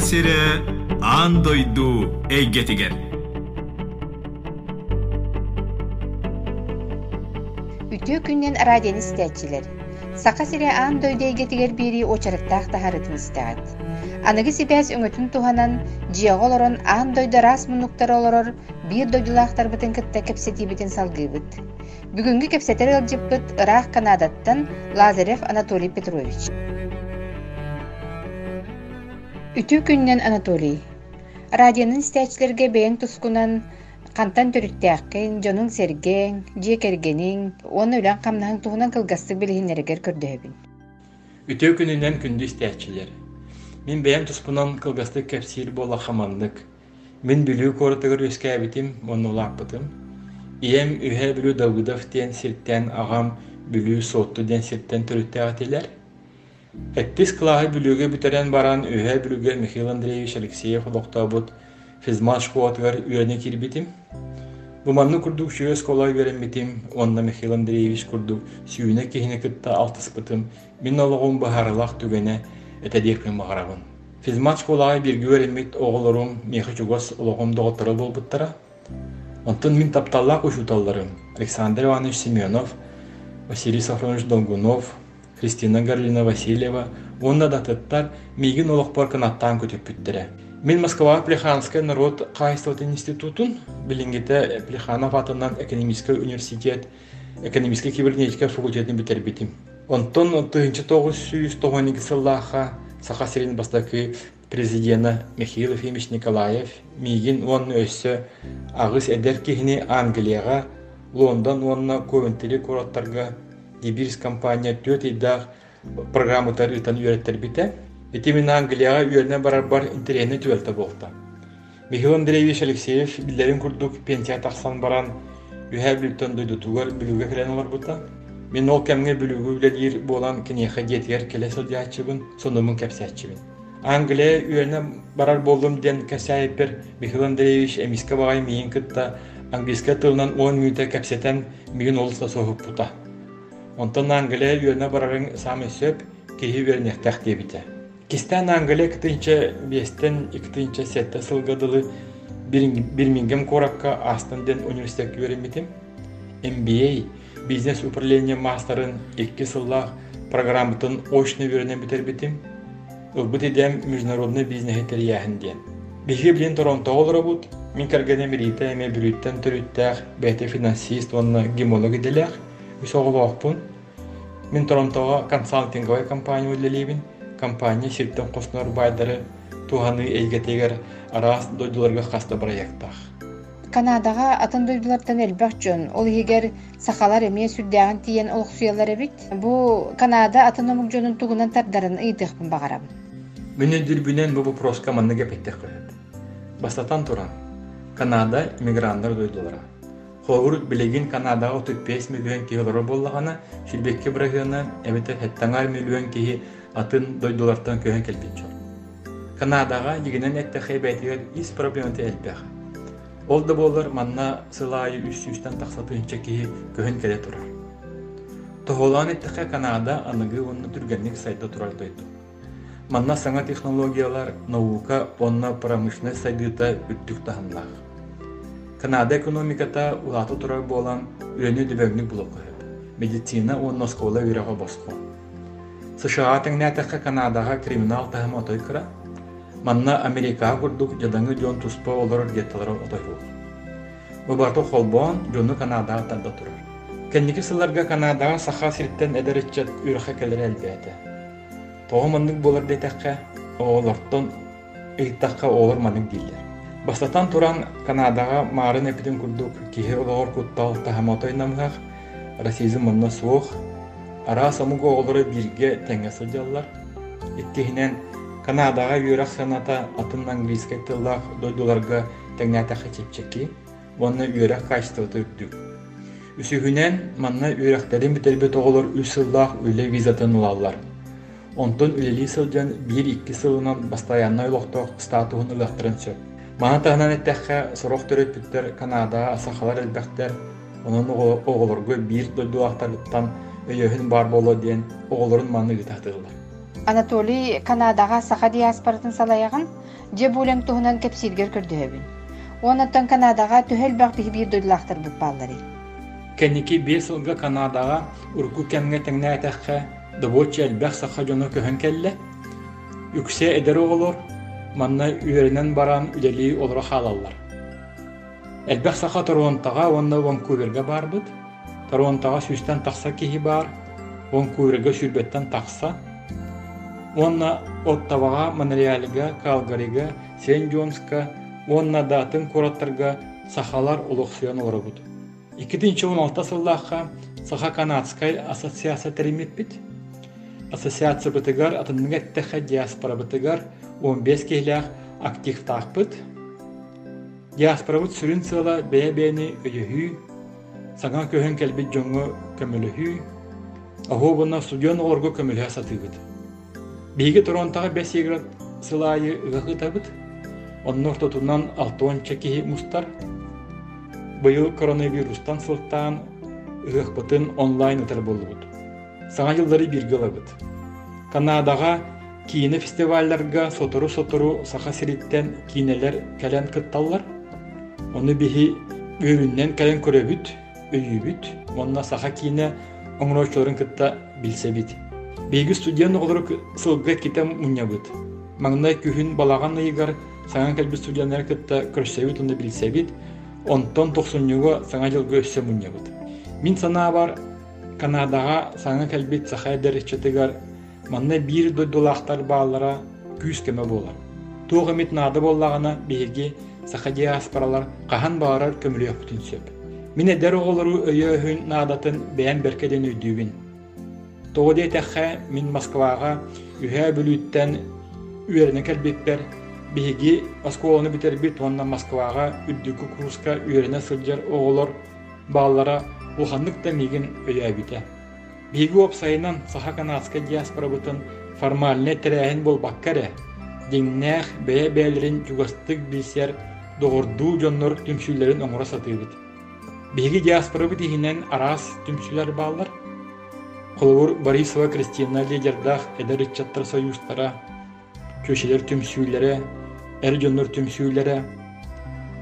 сире аан дойду эйгетигер Үтө күннен радион истәчилер. Сака сире аан дойдейгетигер бири очарыктаах таһарытын истәгәт. Аныгы сибәс өңөтүн туһанан олорон аан дойда рас мунуктар олорор бир дойдулаахтар бытын кытта кепсетибитин салгыбыт. Бүгүнгү кепсетер ылжыппыт ыраах Канадаттан Лазарев Анатолий Петрович. Үтүү күннен Анатолий. Радионун истәчләргә бәйән тускунан кантан төрүттәккин, жонун серген, жекергенин, оны үлән камнаһын туһунан кылгастык билһиннәргә көрдөбүн. Үтөө күнүнен күндү истәчилер. Мин бәйән туспунан кылгастык кепсир бола хаманнык. Мин билүү коротыгыр өскәбитим, оны улаппытым. Ием үһә билүү Давыдов тен сирттен агам билүү сотту ден сирттен төрүттәгәтиләр. Эттис клаһы бүлүгө бүтерен баран үһэ бүлүгө Михаил Андреевич Алексеев олохтобут физмат шкуатыгар үөне кирбитим. Буманны курдук шүйөс колой береммитим, онна Михаил Андреевич курдук сүйүне кихине кытта алтыспытым, мин ологум бахарылах түгене этедирпин мағарабын. Физмат школага бирги береммит оголорум мехи чугос ологум доғыттыры болбуттара. Онтын мин тапталлак ушуталларым Александр Иванович Семенов, Василий Сафронович Долгунов, Кристина Гарлина Васильева, онна да тыттар мигин олохпор канаттан көтөппүттере. Мен Москва Плеханская народ кайстот институтун, билингите Плеханов атынан экономический университет, экономический кибернетика факультетин битербитим. Онтон тыгынчы тогуз сүйүз тогон эки сыллаха саха сирин бастакы президента Михаил Ефимович Николаев мигин он өссө агыс эдер кихини Англияга, Лондон онна көвентери кураттарга Дибирс компания төт идах программатар ытан үйреттер бите. Эти мен Англияга үйерне барар бар интерене түвелте болта. Михаил Андреевич Алексеев биллерин курдук пенсия тахсан баран үйә бүлтен дойду тугар бүлүгө келен олар бута. Мен ол кемге бүлүгө үлелир болан кинеха детер келесел диачыбын, сонумун кепсячыбын. Англия үйерне барар болдум ден кәсәйпер Михаил Андреевич эмиске багай миин кытта английска тылынан 10 минута кепсетен мигин олуста соғып бута. Онтон Англия үйөне барарын сам сөп киһи вернехтах дебите. Кистен Англия кытынча бестен иктынча сетте сылгадылы Бирмингем коракка астын ден университет веремитим. MBA бизнес управление мастерын икки сыллах программатын очно верне битербитим. Ылбыт идем международный бизнес терияхин ден. Биһи билин Торонто олорабут, мин кергене мирита эме бүрүттен финансист, онна. Мин Торонтоға консалтинговая компания үлелейбин. Компания сирттен қоснор байдары туғаны эйгетегер арас дойдуларга хаста проекттах. Канадаға атын дойдулардан элбэх жон, ол егер сахалар эме сүрдәгән тиен олықсуялар эбит. Бу Канада атын омук жонун тугунан тардарын ыйтыхпын багарам. Мен дүрбүнен бу вопроска манны кепеттек кылат. Бастатан туран. Канада иммигранттар дойдулара. Хогур билегин Канадага 35 миллион киһи боллагана, Шилбекке брагына эбете хеттаңар миллион киһи атын дойдулартан көһөн келбит жол. Канадага дигенен этте хайбетигер ис проблематы элбэх. Ол да болар манна сылайы үс үстен тахсатынча киһи көһөн келе турар. Тохолан этте Канада аныгы онны түргенник сайда турар дойду. Манна саңа технологиялар, наука, онна промышленность сайдыта үттүк таханнах. Канада экономиката улаты турар болан үрәнү дөбөңнүк булып калат. Медицина он скола үрәгә баскан. США тәңнәтәккә Канадага криминал тәһәм отой кыра. Манна Америка курдук жадаңы жон туспа олар гетталар отой бул. Бу барты холбон жону Канадага танда турар. Кенники сыларга Канадага саха сирттен эдеречет үрәхә келер әлбәтә. Тогымындык булар дәтәккә олортон ыйтакка олар маның диллер. Бастатан туран Канадаға марын эпитин курдук. Киһи олоғор куттал тахамотой намгах расизм манна суох. Ара самуго олоры бирге теңе сылдяллар иттихинен Канадаға юрах саната атын английский тыллах дойдуларга теңнәтәхә чепчеки онны юрах качество түрдүк үсүһүнен манна юрахтарын битербет оголор үсыллах үле визатын улаллар. Онтон үлели сылдьан бир икки сылынан бастаянна олохтоох статуһун ылахтырын сөп. Мана тахнан эттәхә сорох төрөппүттер Канада сахалар элбәхтер онун оголорго бир дойдуактарыттан өйөһүн бар боло диен оголорун манны гытатылар. Анатолий Канадаға саха диаспоратын салаягын же булең туһунан кепсилгер көрдөһөбүн. Онаттан Канадаға төһөл бактыгы бир дойлахтар бу баллары. Кенники бес ылга Канадаға урку кемге теңнә әтәхә добоча әлбәх саха жоно көһөн келле. Үксе эдер оголор, манна үйерінен баран үлели олора халаллар. Әлбәх саха Торонтоға, онна Ванкуверга барбыт. Торонтоға сүстен тақса кихи бар, Ванкуверга сүрбеттен тақса. Онна Оттаваға, Монреаліга, Калгарига, Сен-Джонска, онна датын кураттарга сахалар улуксуян олорабыт. 2016 сыллаққа Саха Канадскай ассоциация теремеппит. Ассоциация бытыгар атынныгаттаха диаспора бытыгар 15 кейлях актив тақпыт. Диаспора быт сүрін сыла бәе-бәйіні өйіхүй, саңа көһін кәлбет жоңы көміліхүй, аху бұна студион оларго көміліхі сатыбыт. Биги Торонтоға бәс еграт сылайы ығақы табыт, оннор тотунан алтуанча кихи мустар, быйыл коронавирустан сылттан ығақпытын онлайн ытар болубут. Саңа жылдары бирге олабыт. Канадаға киіне фестивальларга сотору-сотору саха сириттен кинелер кәлен кытталлар. Оны биһи өрүннен кәлен көрөбүт, өйүбүт, онна саха киіне оңроочолорун кытта билсебит. Биги студент олорук сылга китем муньябыт. Маңнай күһүн балаган ыйгар саңа кәлби студенттер кытта көрсөбүт, оны билсебит. Онтон тохсуннюго саңа жылга өссө муньябыт. Мин санаа бар Канадаға саңа кәлбет саха дәречетігар манна бир дойдулақтар баалара күз кеме болар. Туғы мит нады боллағына беге саха диаспоралар қахан баарар көмілі өктін сөп. Мин әдер оғылыру өйі өйін надатын бәйін беркеден өйдүүбін. Тоғыде тәққа мин Москваға үйә бүліттен үйеріне кәлбетпер беге Москваны бітербит онна Москваға үддікі курска үйеріне сылжар оғылыр баалара уханнык та мигин өйәбите. Биги опсайынан саха канадска диаспора бутын формальне терәһин бол баккаре. Диңнәх бәе бәлерин югастык билсер догорду жоннор түмшүлләрен оңора сатыбыт. Биги диаспора бит иһинен арас түмшүлләр баллар. Борисова Кристина лидердах эдер чаттар союзтара көшелер түмшүлләре, эр жоннор түмшүлләре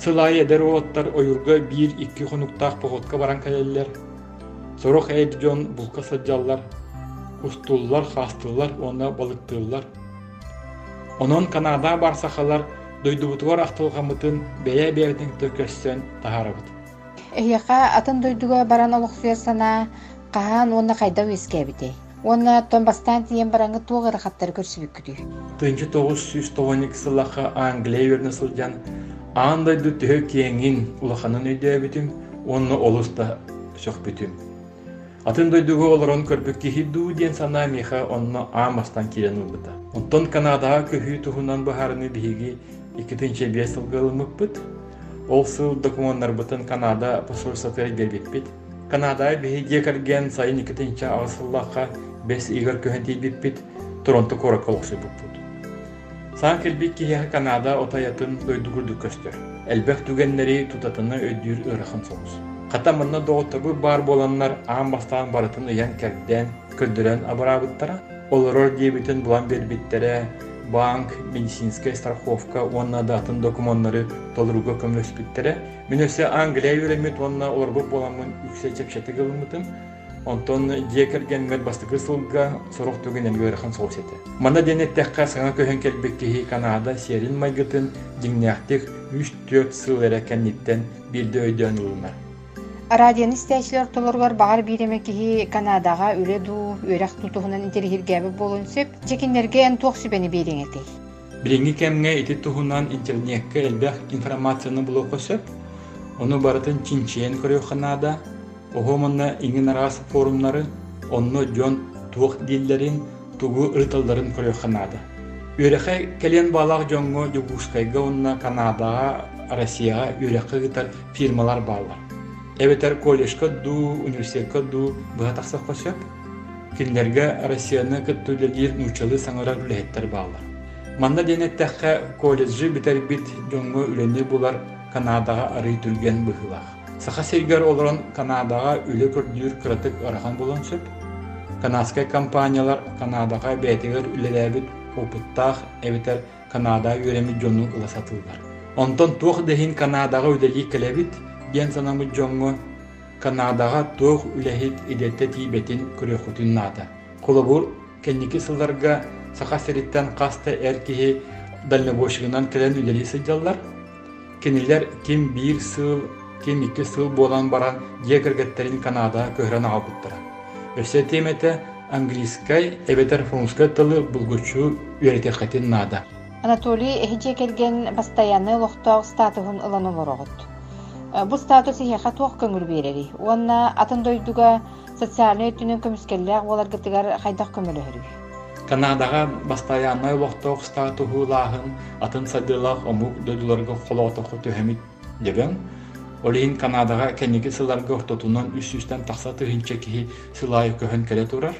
Сылай эдер оттар ойурга бир икки хонуктаах походка баран кэлеллер. Сорох эйд жон булка саджаллар, устуллар, хастыллар, онна балыктыллар. Онон Канада барсахалар дойдубутугар ахтылгамытын бәйә бердин төкөссен тахарабыт. Эйяқа атын дойдуга баран олықсуя сана қахан онна қайда өскәбіте. Онна томбастан тиен бараңы туғыр қаттар көрсібік күді. Тынчы 992 сылаха Англия өрні сылжан андай ду төһө киэҥин улаханын өйдөөбүтүм онно олуста сөхбүтүм атын дойдугу олорон көрбүк киһи дуу диэн санаа миха онно аамастан кирен улбыта. Онтон канадаға көһүү туһунан баһарыны биһиги икитинче биэс ылгылымыкпыт ол сыл документтарбытын канада посольствотыра гербитпит канадаа биһи диэкэрген сайын икитинче агысыллаха бес игер көһөн тийбиппит торонто кораколоксуйбуппут Саан келбик киһиэхэ Канада отаятын дойдугурду көстөр. Элбэх түгеннери тутатыны өйдүүр ырахын соғыз. Хата мынна доғыттабы бар боланнар аан бастаан барытын ыян кәрден, көрдөрөн абарабыттара. Олорор диебитин булан бербиттере, банк, медицинская страховка, онна датын документтары толуруга көмөспиттере. Мен өсе Англия юремит, онна олорбу боламын үксе чепчети. Онтон диекерген мер бастыгы сылга сорох түген элгөрхан соусете. Мана дене тәкка саңа көһөн келбекки Канада серин майгытын диңнәхтек 3-4 сыл эрекенниттен бирде өйдөн улмар. Радион истәчләр толоргар багар биремекки Канадаға үле ду өрәк тутуһунан интерхиргәбе болун сөп, жекиннерге эн туох сүбени береңети. Билинги кемге ити туһунан интернетке элбэх информацияны булук сөп, оны барытын чинчен көрөй Канада, Охоманна иңин арас форумнары онно жон туох диллерин тугу ырталдарын көрөханады. Үрәхә келен балақ жоңго югускайга онна Канадаға, Россияға үрәхә гитар фирмалар балар. Эбетер колледжка ду, университетка ду бұға тақсақ қосып, кинлерге Россияны кыттүлелер нучалы саңырар үләһеттер балар. Манда денеттәхә колледжи битер бит жоңго үләне булар Канадаға арый түрген бұғылақ. Саха сергер олорон Канадаға үле көрдүр кыратык арахан болон сөп. канадскай компаниялар Канадаға бәйтігер үлеләбіт опыттақ әбітер Канада үйрәмі жону ыласатылдар. Онтон туох дехин Канадаға үлелі кәләбіт, ген санамы жоңго Канадаға туох үләхит идетте тибетин күрехутин нада. Кулабур кенники сылларга саха сериттен каста эркихи дальнобойшыгынан келен үлелі сыджаллар. Кенилер ким бир сыл, ким икки сыл болан баран жекергеттерин Канада көһрен албыттыра. Өсө темете английскай, эбетер французскай тылы булгучу үйретехатин нада. Анатолий эһиже келген постоянный лохтоох статуһун ылан олорогот. Э, Бу статус иһэха туох көңүр биэрери. Уонна атын дойдуга социальный өтүнүн көмүскеллээх буоларгытыгар хайдах көмөлөһөрү. Канадаға постоянный лохтоох статухулаахын атын садылах омук дойдуларга холоотоху төһөмит дебен. Олиин Канадаға кенеги сыларга ортотунан үс-үстен тахса тыһынча киһи сылайы көһөн келе турар.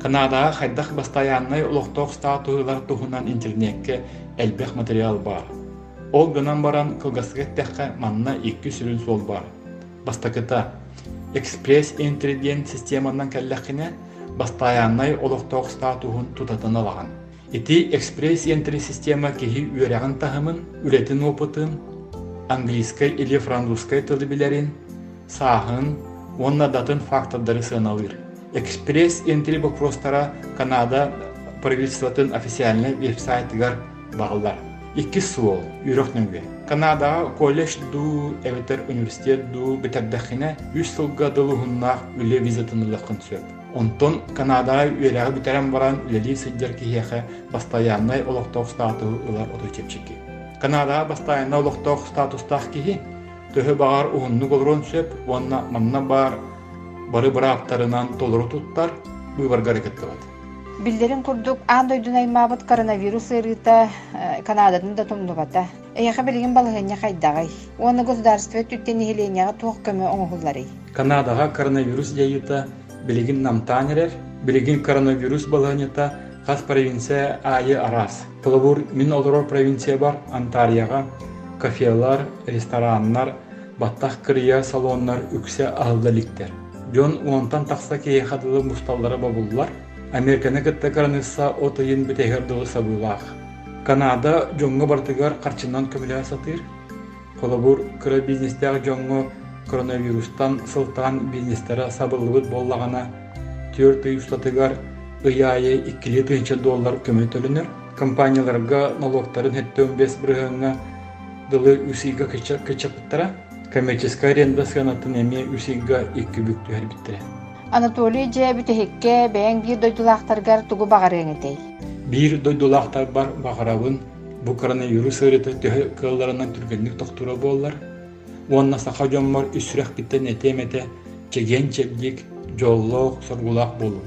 Канадаға хайдах постоянный лохтоох статухулар туһунан интернетке элбэх материал бар. Ол гынан баран кылгасыгеттехе манна икки сүрүн сол бар. Бастакыта экспресс диэн системанан кэллэхине постоянный олохтоох статухун тутатын алаган. Ити экспресс энтри система киһи үөрэгин тахымын, үлетин опытын, английскай или французскай тылы билерин, саахын, онна датын фактордары сыналыр. Экспресс энтри вопростара Канада правительствотын официальный веб-сайтыгар бағылар. Икки суол, үйрөкнүнгө. Канадаға колледж ду, эветер университет ду битердәхине үс сылга дылыһыннаах үле визитынылықын сөп. Онтон Канадаға үйрәгә битерен баран үлели сыддер киһәхә постоянный олохтоох статуы чепчики. Канадаға постоянный олохтоох статустах киһи төһө багар уһунну голрон сөп, онна манна бар бары бырааптарынан толору туттар, буйбарга әрекет кылат. Билдерин курдук аан дойдун аймаабыт коронавирус ырыта Канададан да тумнубата. Эйха билигин балыгыня хайдагай. Уонна государство түттен ихиленияга туох көмө оңохуллары. Канадаға коронавирус дейіта білігін намтанерер, білігін коронавирус баланета хас провинция айы арас. Кылыбур мин олорор провинция бар Антарияға кафелар, рестораннар, баттах кырыя салоннар үксе алдаликтер. Жон уонтан тақса кей хадылы мусталлары бабуллар. Американы кытта коронавируса отойын бітегер дылы сабылах. Канада жоңго бартыгар қарчынан көмілі сатыр. Колобур кыра бизнестер жоңго коронавирустан сылтан бизнестері сабылыбыт боллағана төр тыйустатыгар ыяйы 2 тысяча доллар көмөй төлөнөр. Компанияларга налогтарын хеттен бес биргенге дылы үсига кычапыттара. Коммерческая аренда сыянатын эми үсига 2 бүктү биттире. Анатолий же бүтехекке бэйэн бир дойдулаахтаргар тугу багарыыңытей. Бир дойдулаахтар бар багарабын бу коронавирус ырыты төһө кылларынан түргенлик тохтура боллар. Уонна саха жоммор үсүрэх биттен этемете чеген чебдик жоллоох соргулаах болу.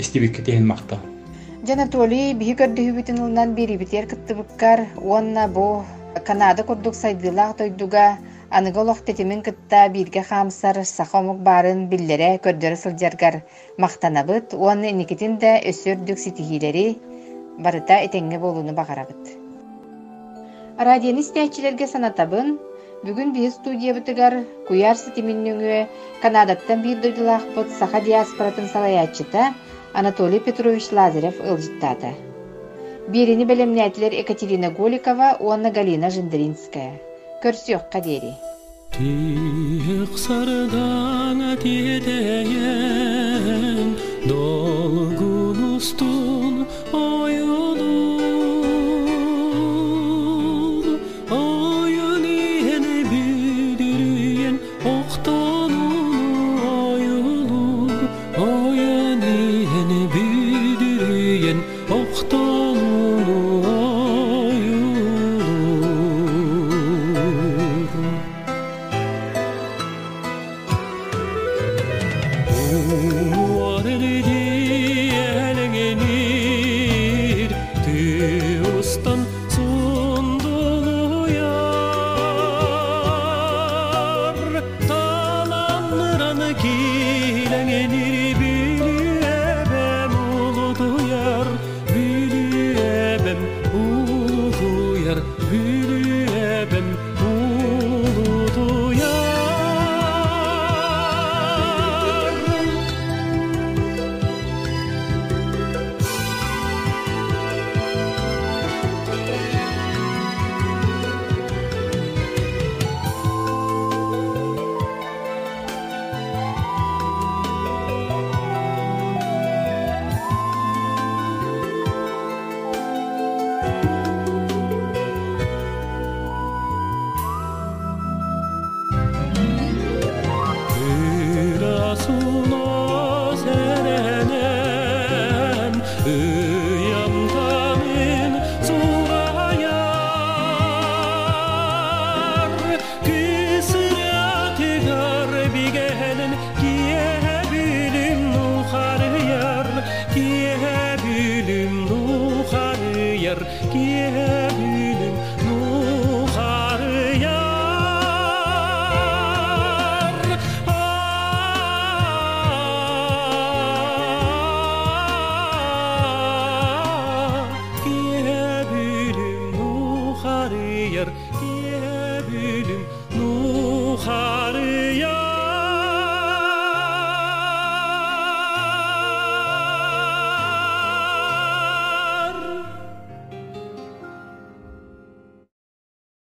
Истибикке тehen мақта. Жанатолий биһи көрдөһүбүтүн ылынан бирибитер кыттыбыккар уонна бу Канада курдук сайдылаах дойдуга аныголох тетимин кытта бирге хаамсар сахомук барын биллере көрдөрө сылжаргар мактанабыт уонна иникитин да өсөрдүк ситихилери барыта этеңге болууну багарабыт радионы истээчилерге санатабын бүгүн бии студиябытыгар куяр ситиминнөңүө канадаттан бир дойдулаахпыт саха диаспоратын салаячыта Анатолий Петрович Лазарев ылжыттады. Берені білімнәтілер Екатерина Голикова, Онна Галина Жендринская. Көрсек қадері. Түйік сардан әтедейін, Долгулустун ойын, er